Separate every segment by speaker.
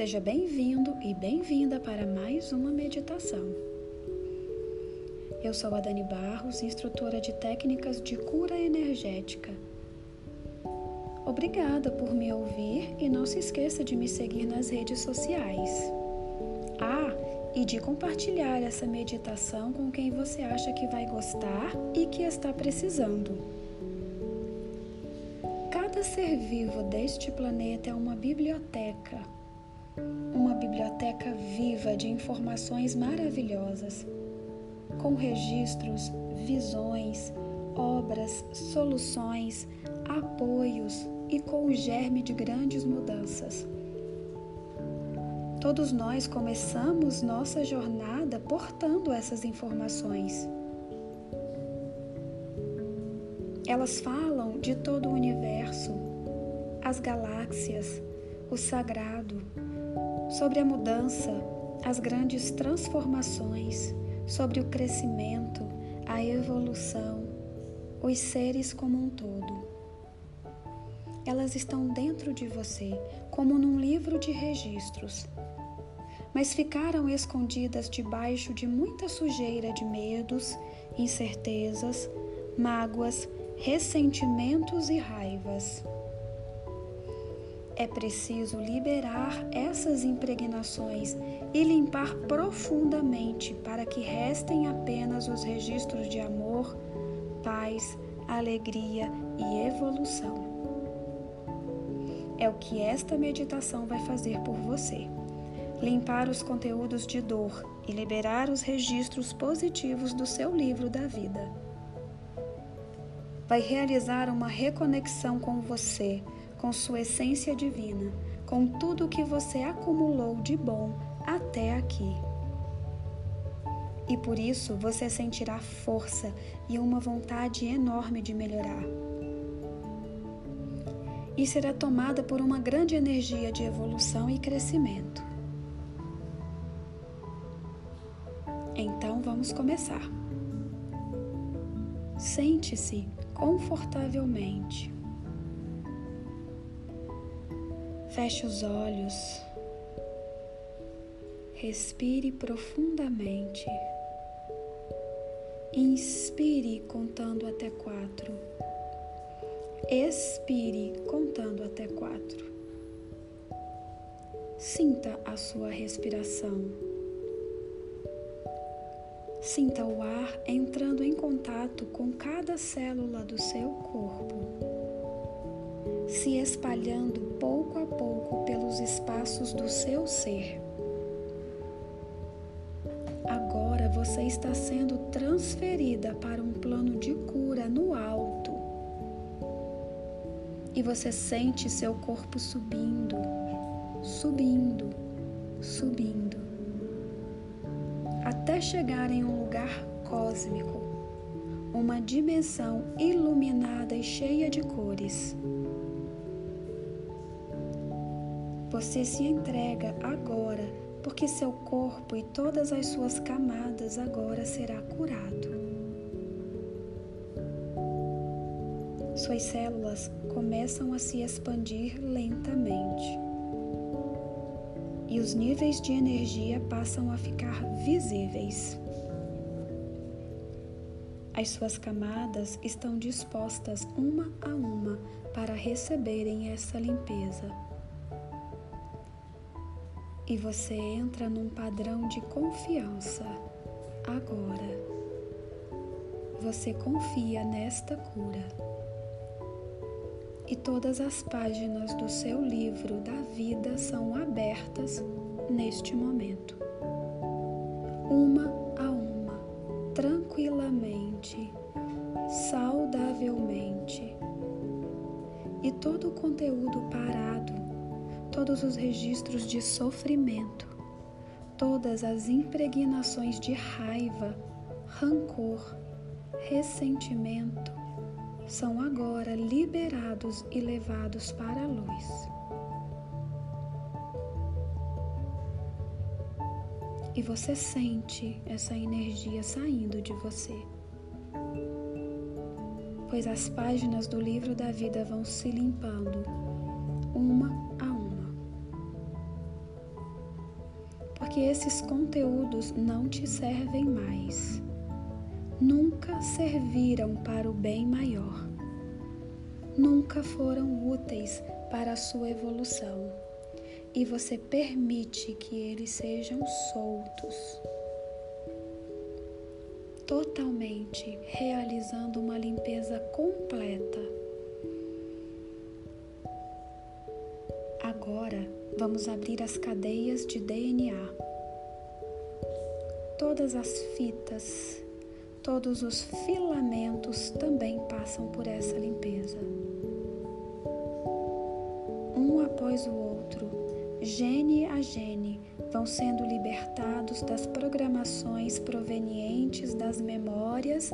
Speaker 1: Seja bem-vindo e bem-vinda para mais uma meditação. Eu sou a Dani Barros, instrutora de técnicas de cura energética. Obrigada por me ouvir e não se esqueça de me seguir nas redes sociais. Ah, e de compartilhar essa meditação com quem você acha que vai gostar e que está precisando. Cada ser vivo deste planeta é uma biblioteca uma biblioteca viva de informações maravilhosas, com registros, visões, obras, soluções, apoios e com o germe de grandes mudanças. Todos nós começamos nossa jornada portando essas informações. Elas falam de todo o universo, as galáxias, o sagrado, sobre a mudança, as grandes transformações, sobre o crescimento, a evolução, os seres como um todo. Elas estão dentro de você, como num livro de registros, mas ficaram escondidas debaixo de muita sujeira de medos, incertezas, mágoas, ressentimentos e raivas. É preciso liberar essas impregnações e limpar profundamente para que restem apenas os registros de amor, paz, alegria e evolução. É o que esta meditação vai fazer por você. Limpar os conteúdos de dor e liberar os registros positivos do seu livro da vida. Vai realizar uma reconexão com você com sua essência divina, com tudo o que você acumulou de bom até aqui. E por isso você sentirá força e uma vontade enorme de melhorar. E será tomada por uma grande energia de evolução e crescimento. Então vamos começar. Sente-se confortavelmente. Feche os olhos. Respire profundamente. Inspire contando até quatro. Expire contando até quatro. Sinta a sua respiração. Sinta o ar entrando em contato com cada célula do seu corpo se espalhando pouco a pouco pelos espaços do seu ser. Agora você está sendo transferida para um plano de cura no alto. E você sente seu corpo subindo, subindo, subindo, até chegar em um lugar cósmico, uma dimensão iluminada e cheia de cores. Você se entrega agora, porque seu corpo e todas as suas camadas agora será curado. Suas células começam a se expandir lentamente. E os níveis de energia passam a ficar visíveis. As suas camadas estão dispostas uma a uma para receberem essa limpeza e você entra num padrão de confiança agora. Você confia nesta cura. E todas as páginas do seu livro da vida são abertas neste momento. Uma a uma, tranquilamente, saudavelmente. E todo o conteúdo parado todos os registros de sofrimento, todas as impregnações de raiva, rancor, ressentimento são agora liberados e levados para a luz. E você sente essa energia saindo de você. Pois as páginas do livro da vida vão se limpando, uma a porque esses conteúdos não te servem mais. Nunca serviram para o bem maior. Nunca foram úteis para a sua evolução. E você permite que eles sejam soltos totalmente, realizando uma limpeza completa. Vamos abrir as cadeias de DNA. Todas as fitas, todos os filamentos também passam por essa limpeza. Um após o outro, gene a gene, vão sendo libertados das programações provenientes das memórias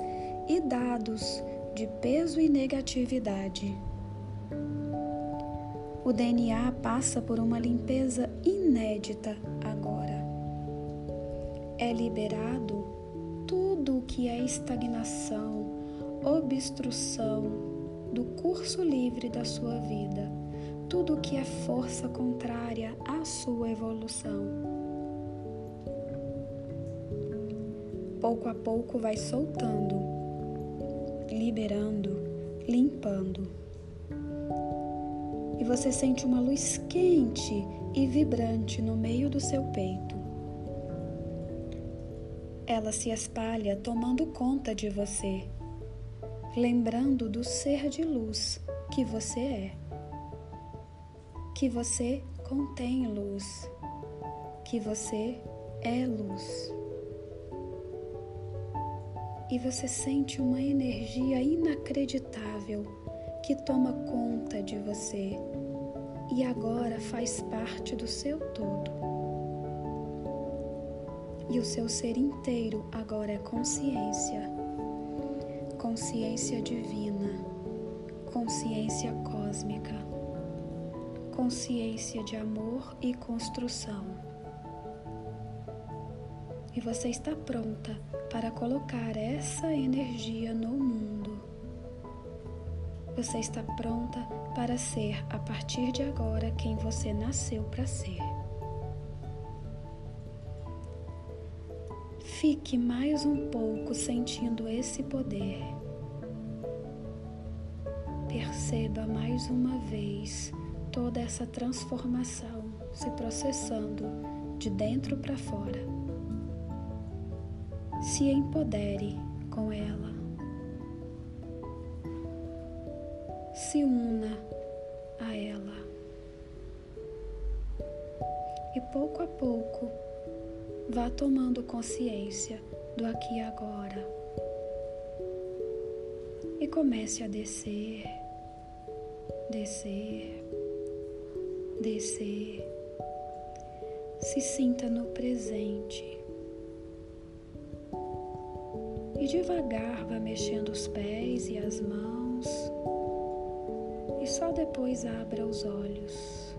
Speaker 1: e dados de peso e negatividade. O DNA passa por uma limpeza inédita agora. É liberado tudo o que é estagnação, obstrução do curso livre da sua vida tudo que é força contrária à sua evolução. Pouco a pouco vai soltando, liberando, limpando. Você sente uma luz quente e vibrante no meio do seu peito. Ela se espalha tomando conta de você, lembrando do ser de luz que você é que você contém luz, que você é luz. E você sente uma energia inacreditável que toma conta de você e agora faz parte do seu todo. E o seu ser inteiro agora é consciência, consciência divina, consciência cósmica consciência de amor e construção. E você está pronta para colocar essa energia no mundo. Você está pronta para ser, a partir de agora, quem você nasceu para ser. Fique mais um pouco sentindo esse poder. Perceba mais uma vez toda essa transformação se processando de dentro para fora. Se empodere com ela. Se una a ela. E pouco a pouco vá tomando consciência do aqui e agora. E comece a descer, descer, descer. Se sinta no presente. E devagar vá mexendo os pés e as mãos. E só depois abra os olhos.